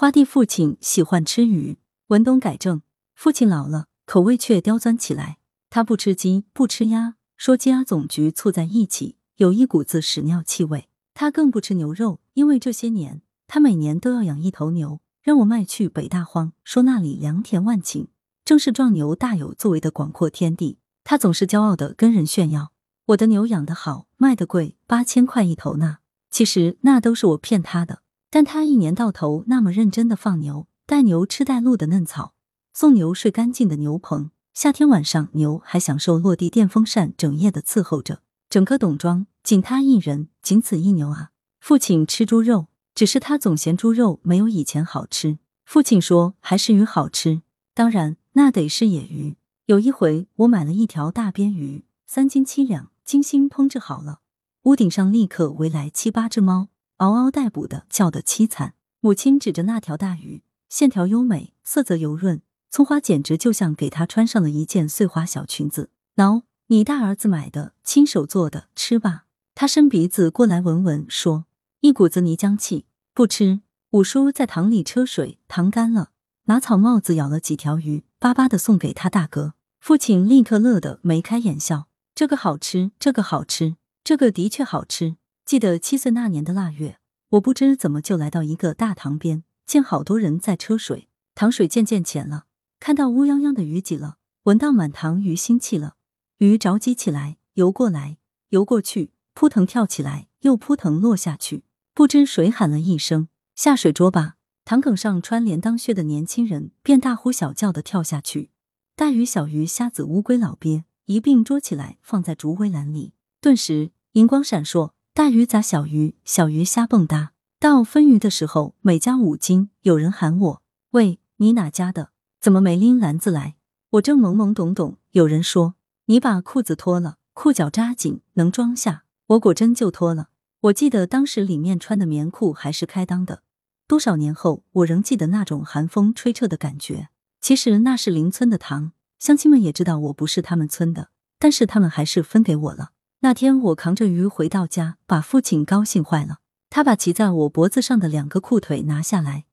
花地父亲喜欢吃鱼，文东改正。父亲老了，口味却刁钻起来。他不吃鸡，不吃鸭，说鸡鸭总局促在一起，有一股子屎尿气味。他更不吃牛肉，因为这些年他每年都要养一头牛，让我卖去北大荒，说那里良田万顷，正是壮牛大有作为的广阔天地。他总是骄傲的跟人炫耀：“我的牛养得好，卖得贵，八千块一头呢。”其实那都是我骗他的。但他一年到头那么认真的放牛，带牛吃带露的嫩草，送牛睡干净的牛棚，夏天晚上牛还享受落地电风扇整夜的伺候着，整个董庄。仅他一人，仅此一牛啊！父亲吃猪肉，只是他总嫌猪肉没有以前好吃。父亲说还是鱼好吃，当然那得是野鱼。有一回我买了一条大鳊鱼，三斤七两，精心烹制好了，屋顶上立刻围来七八只猫，嗷嗷待哺的叫得凄惨。母亲指着那条大鱼，线条优美，色泽油润，葱花简直就像给他穿上了一件碎花小裙子。喏，你大儿子买的，亲手做的，吃吧。他伸鼻子过来闻闻，说：“一股子泥浆气，不吃。”五叔在塘里车水，塘干了，拿草帽子舀了几条鱼，巴巴的送给他大哥。父亲立刻乐得眉开眼笑：“这个好吃，这个好吃，这个的确好吃。”记得七岁那年的腊月，我不知怎么就来到一个大塘边，见好多人在车水，塘水渐渐浅了，看到乌泱泱的鱼挤了，闻到满塘鱼腥气了，鱼着急起来，游过来，游过去。扑腾跳起来，又扑腾落下去。不知谁喊了一声：“下水捉吧！”塘埂上穿连裆靴的年轻人便大呼小叫的跳下去。大鱼、小鱼、虾子、乌龟、老鳖一并捉起来，放在竹围栏里。顿时银光闪烁，大鱼砸小鱼，小鱼瞎蹦哒。到分鱼的时候，每家五斤。有人喊我：“喂，你哪家的？怎么没拎篮子来？”我正懵懵懂懂。有人说：“你把裤子脱了，裤脚扎紧，能装下。”我果真就脱了。我记得当时里面穿的棉裤还是开裆的。多少年后，我仍记得那种寒风吹彻的感觉。其实那是邻村的糖，乡亲们也知道我不是他们村的，但是他们还是分给我了。那天我扛着鱼回到家，把父亲高兴坏了。他把骑在我脖子上的两个裤腿拿下来，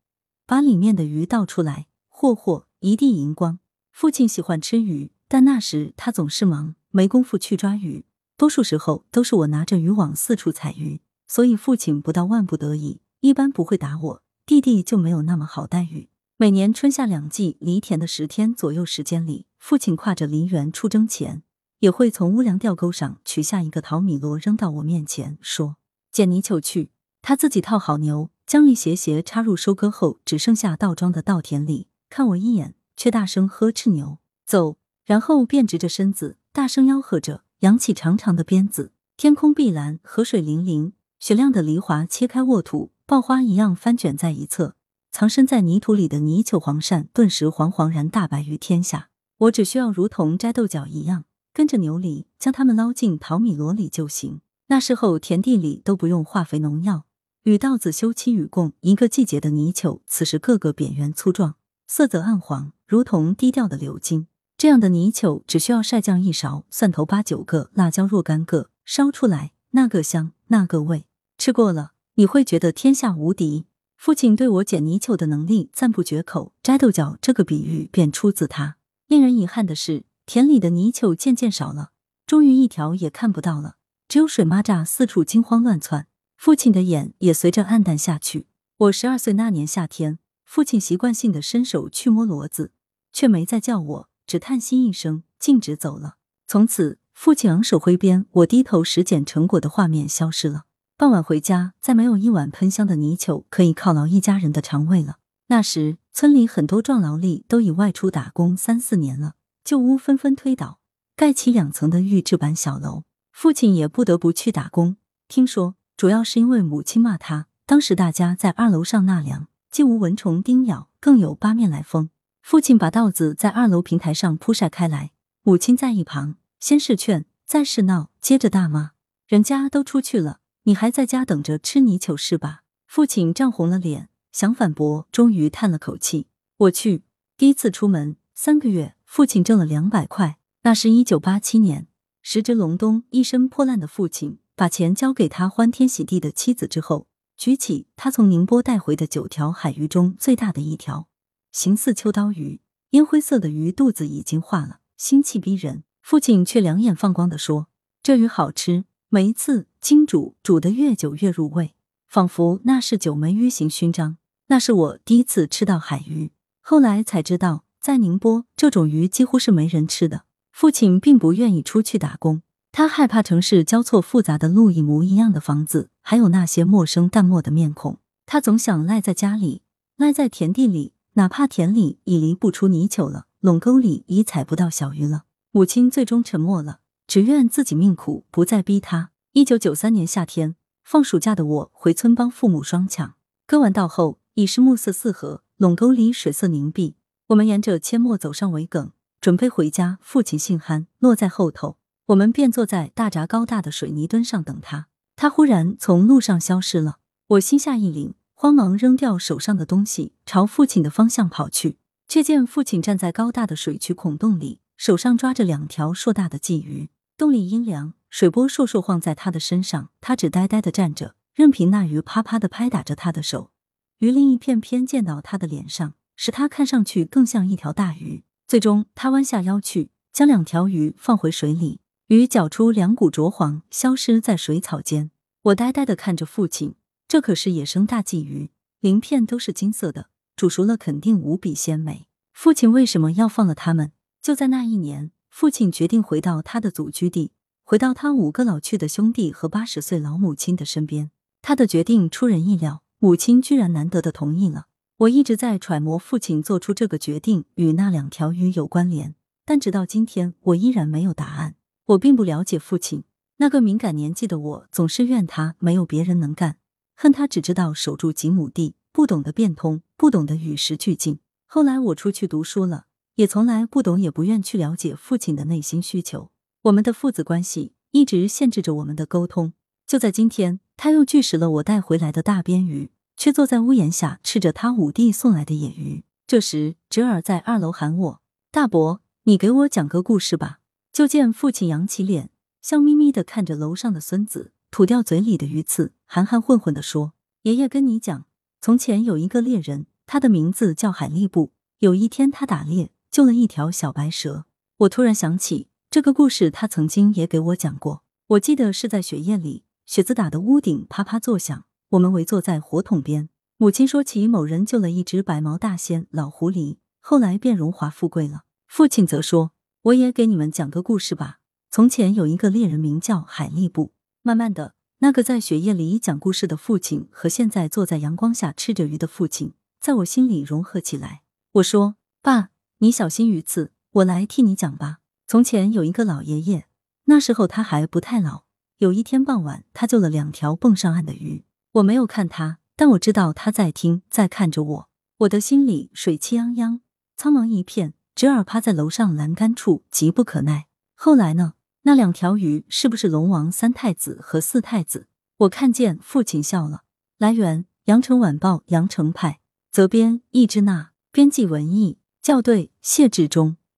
把里面的鱼倒出来，嚯嚯，一地银光。父亲喜欢吃鱼，但那时他总是忙，没工夫去抓鱼。多数时候都是我拿着渔网四处采鱼，所以父亲不到万不得已，一般不会打我。弟弟就没有那么好待遇。每年春夏两季犁田的十天左右时间里，父亲挎着犁园出征前，也会从乌梁吊钩上取下一个淘米箩扔到我面前，说：“捡泥鳅去。”他自己套好牛，将一斜斜插入收割后只剩下稻庄的稻田里，看我一眼，却大声呵斥牛走，然后便直着身子大声吆喝着。扬起长长的鞭子，天空碧蓝，河水粼粼，雪亮的梨花切开沃土，爆花一样翻卷在一侧。藏身在泥土里的泥鳅黄鳝顿时惶惶然大白于天下。我只需要如同摘豆角一样，跟着牛犁将它们捞进淘米箩里就行。那时候田地里都不用化肥农药，与稻子休戚与共。一个季节的泥鳅，此时个个扁圆粗壮，色泽暗黄，如同低调的鎏金。这样的泥鳅只需要晒酱一勺，蒜头八九个，辣椒若干个，烧出来那个香，那个味，吃过了你会觉得天下无敌。父亲对我捡泥鳅的能力赞不绝口，摘豆角这个比喻便出自他。令人遗憾的是，田里的泥鳅渐渐少了，终于一条也看不到了，只有水蚂蚱四处惊慌乱窜，父亲的眼也随着暗淡下去。我十二岁那年夏天，父亲习惯性的伸手去摸骡子，却没再叫我。只叹息一声，径直走了。从此，父亲昂首挥鞭，我低头拾捡成果的画面消失了。傍晚回家，再没有一碗喷香的泥鳅可以犒劳一家人的肠胃了。那时，村里很多壮劳力都已外出打工三四年了，旧屋纷纷推倒，盖起两层的预制板小楼。父亲也不得不去打工。听说，主要是因为母亲骂他。当时大家在二楼上纳凉，既无蚊虫叮咬，更有八面来风。父亲把稻子在二楼平台上铺晒开来，母亲在一旁先是劝，再是闹，接着大骂：“人家都出去了，你还在家等着吃泥鳅是吧？”父亲涨红了脸，想反驳，终于叹了口气：“我去。”第一次出门，三个月，父亲挣了两百块。那是一九八七年，时值隆冬，一身破烂的父亲把钱交给他欢天喜地的妻子之后，举起他从宁波带回的九条海鱼中最大的一条，形似秋刀鱼，烟灰色的鱼肚子已经化了，腥气逼人。父亲却两眼放光的说：“这鱼好吃，每一次精煮，煮的越久越入味，仿佛那是九枚鱼形勋章。那是我第一次吃到海鱼，后来才知道，在宁波这种鱼几乎是没人吃的。”父亲并不愿意出去打工，他害怕城市交错复杂的路一模一样的房子，还有那些陌生淡漠的面孔。他总想赖在家里，赖在田地里，哪怕田里已犁不出泥鳅了，垄沟里已采不到小鱼了。母亲最终沉默了，只愿自己命苦，不再逼他。一九九三年夏天，放暑假的我回村帮父母双抢，割完稻后已是暮色四合，垄沟里水色凝碧。我们沿着阡陌走上苇埂。准备回家，父亲姓憨，落在后头。我们便坐在大闸高大的水泥墩上等他。他忽然从路上消失了，我心下一凛，慌忙扔掉手上的东西，朝父亲的方向跑去。却见父亲站在高大的水渠孔洞里，手上抓着两条硕大的鲫鱼。洞里阴凉，水波簌簌晃在他的身上，他只呆呆的站着，任凭那鱼啪啪的拍打着他的手。鱼鳞一片片溅到他的脸上，使他看上去更像一条大鱼。最终，他弯下腰去，将两条鱼放回水里，鱼搅出两股浊黄，消失在水草间。我呆呆的看着父亲，这可是野生大鲫鱼，鳞片都是金色的，煮熟了肯定无比鲜美。父亲为什么要放了它们？就在那一年，父亲决定回到他的祖居地，回到他五个老去的兄弟和八十岁老母亲的身边。他的决定出人意料，母亲居然难得的同意了。我一直在揣摩父亲做出这个决定与那两条鱼有关联，但直到今天，我依然没有答案。我并不了解父亲，那个敏感年纪的我，总是怨他没有别人能干，恨他只知道守住几亩地，不懂得变通，不懂得与时俱进。后来我出去读书了，也从来不懂，也不愿去了解父亲的内心需求。我们的父子关系一直限制着我们的沟通。就在今天，他又拒食了我带回来的大边鱼。却坐在屋檐下吃着他五弟送来的野鱼。这时，侄儿在二楼喊我：“大伯，你给我讲个故事吧。”就见父亲扬起脸，笑眯眯的看着楼上的孙子，吐掉嘴里的鱼刺，含含混混的说：“爷爷跟你讲，从前有一个猎人，他的名字叫海力布。有一天，他打猎救了一条小白蛇。我突然想起这个故事，他曾经也给我讲过。我记得是在雪夜里，雪子打的屋顶啪啪作响。”我们围坐在火桶边，母亲说起某人救了一只白毛大仙老狐狸，后来便荣华富贵了。父亲则说：“我也给你们讲个故事吧。从前有一个猎人，名叫海力布。”慢慢的，那个在雪夜里讲故事的父亲和现在坐在阳光下吃着鱼的父亲，在我心里融合起来。我说：“爸，你小心鱼刺，我来替你讲吧。从前有一个老爷爷，那时候他还不太老。有一天傍晚，他救了两条蹦上岸的鱼。”我没有看他，但我知道他在听，在看着我。我的心里水气泱泱，苍茫一片。侄儿趴在楼上栏杆处，急不可耐。后来呢？那两条鱼是不是龙王、三太子和四太子？我看见父亲笑了。来源：羊城晚报羊城派，责编：易之娜，编辑：文艺，校对：谢志忠。